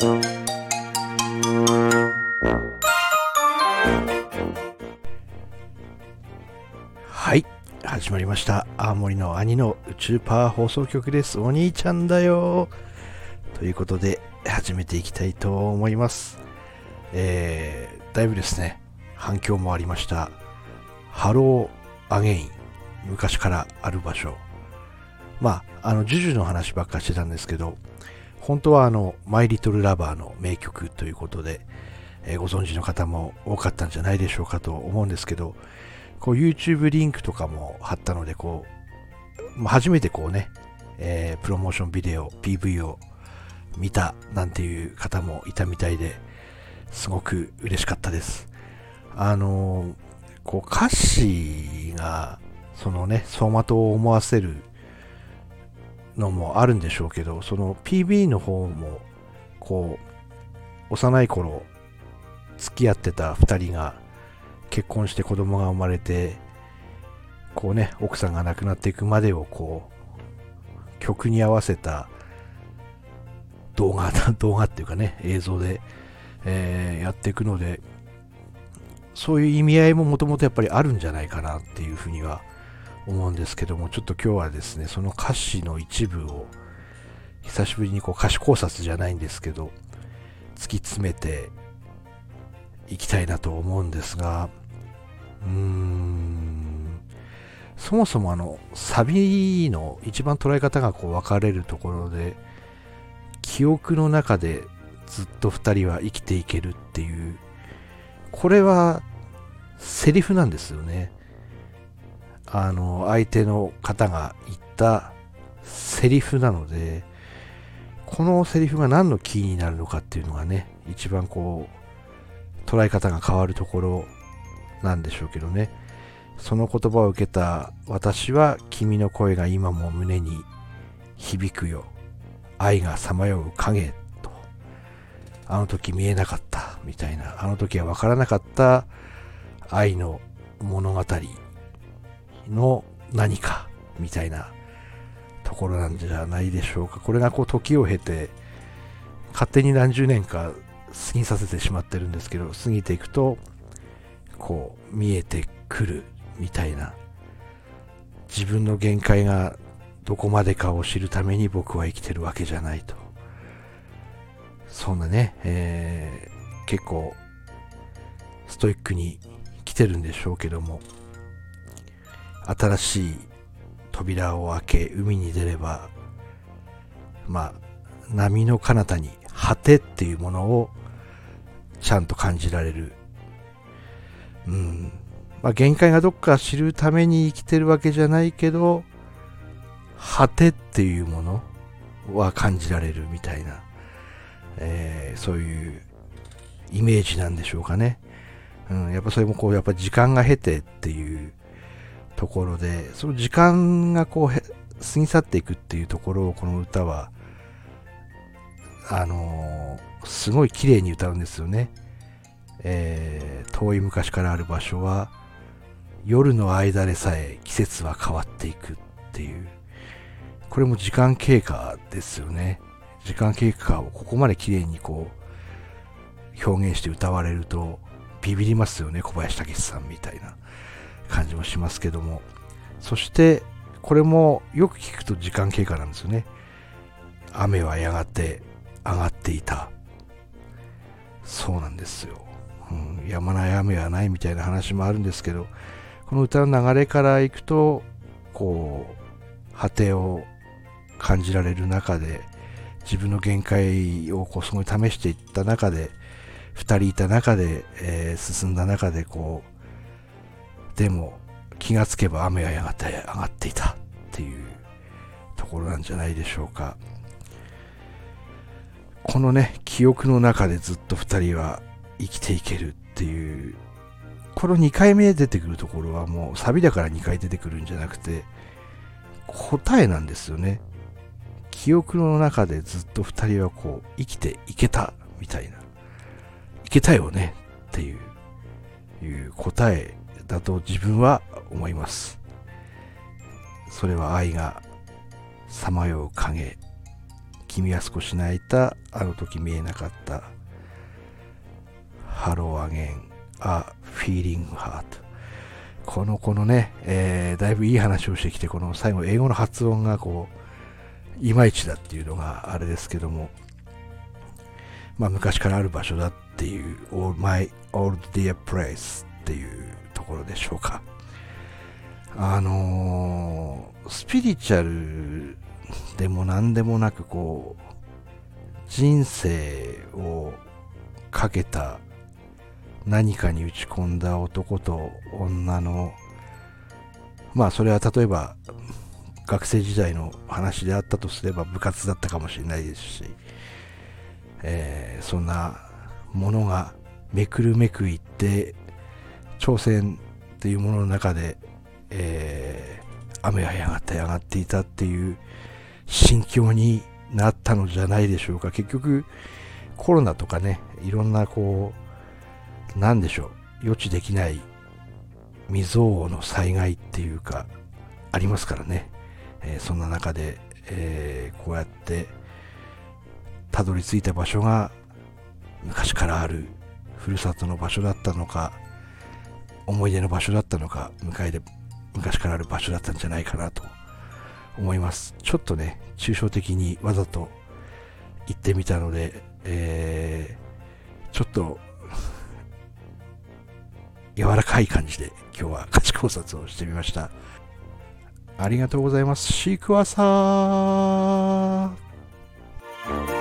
はい始まりました。青森の兄の宇宙パワー放送局です。お兄ちゃんだよ。ということで始めていきたいと思います。えー、だいぶですね反響もありました。 Hello, Again。昔からある場所。まああのジュジュの話ばっかしてたんですけど本当はあのマイリトルラバーの名曲ということで、えー、ご存知の方も多かったんじゃないでしょうかと思うんですけどこう YouTube リンクとかも貼ったので、こう、初めてこうね、えー、プロモーションビデオ、PV を見たなんていう方もいたみたいで、すごく嬉しかったです。あのー、こう歌詞が、そのね、走馬灯を思わせるのもあるんでしょうけど、その PV の方も、こう、幼い頃、付き合ってた2人が、結婚して子供が生まれて、こうね、奥さんが亡くなっていくまでをこう、曲に合わせた動画、動画っていうかね、映像で、えー、やっていくので、そういう意味合いももともとやっぱりあるんじゃないかなっていうふうには思うんですけども、ちょっと今日はですね、その歌詞の一部を、久しぶりにこう歌詞考察じゃないんですけど、突き詰めていきたいなと思うんですが、うーん、そもそもあの、サビの一番捉え方がこう分かれるところで、記憶の中でずっと二人は生きていけるっていう、これはセリフなんですよね。あの、相手の方が言ったセリフなので、このセリフが何のキーになるのかっていうのがね、一番こう、捉え方が変わるところなんでしょうけどね。その言葉を受けた私は君の声が今も胸に響くよ。愛がさまよう影とあの時見えなかったみたいなあの時は分からなかった愛の物語の何かみたいなところなんじゃないでしょうか。これがこう時を経て勝手に何十年か過ぎさせてしまってるんですけど、過ぎていくと、こう、見えてくるみたいな、自分の限界がどこまでかを知るために僕は生きてるわけじゃないと。そんなね、えー、結構、ストイックに来てるんでしょうけども、新しい扉を開け、海に出れば、まあ、波の彼方に果てっていうものをちゃんと感じられる。うん。まあ、限界がどっか知るために生きてるわけじゃないけど、果てっていうものは感じられるみたいな、えー、そういうイメージなんでしょうかね。うん、やっぱそれもこう、やっぱ時間が経てっていうところで、その時間がこう、過ぎ去っていくっていうところをこの歌は、あのー、すごい綺麗に歌うんですよね。えー、遠い昔からある場所は、夜の間でさえ季節は変わっていくっていう、これも時間経過ですよね。時間経過をここまで綺麗にこう、表現して歌われると、ビビりますよね、小林武史さんみたいな感じもしますけども。そして、これもよく聞くと時間経過なんですよね。雨はやがて上がっていた。そうなんですよ。うん、やまない雨はないみたいな話もあるんですけど、この歌の流れからいくと、こう、果てを感じられる中で、自分の限界をこうすごい試していった中で、二人いた中で、えー、進んだ中で、こう、でも気がつけば雨はやがて上がっていたっていうところなんじゃないでしょうか。このね、記憶の中でずっと2人は生きていけるっていう、この2回目出てくるところはもうサビだから2回出てくるんじゃなくて、答えなんですよね。記憶の中でずっと2人はこう生きていけたみたいな。いけたよねっていう、いう答えだと自分は思います。それは愛がさまよう影君は少し泣いたあの時見えなかった Hello, Again a feeling heart この子のね、えー、だいぶいい話をしてきてこの最後英語の発音がこういまいちだっていうのがあれですけどもまあ昔からある場所だっていう All My Old Dear Place っていうころでしょうか。あのー、スピリチュアルでも何でもなくこう人生をかけた何かに打ち込んだ男と女のまあそれは例えば学生時代の話であったとすれば部活だったかもしれないですし、えー、そんなものがめくるめくいって挑戦っていうものの中で、えー、雨はやがって上がっていたっていう心境になったのじゃないでしょうか。結局コロナとかねいろんなこうなんでしょう予知できない未曾有の災害っていうかありますからね、えー、そんな中で、えー、こうやってたどり着いた場所が昔からあるふるさとの場所だったのか思い出の場所だったのか向かいで昔からある場所だったんじゃないかなと思います。ちょっとね抽象的にわざと言ってみたので、えー、ちょっと柔らかい感じで今日は価値考察をしてみました。ありがとうございます。シークワーサー。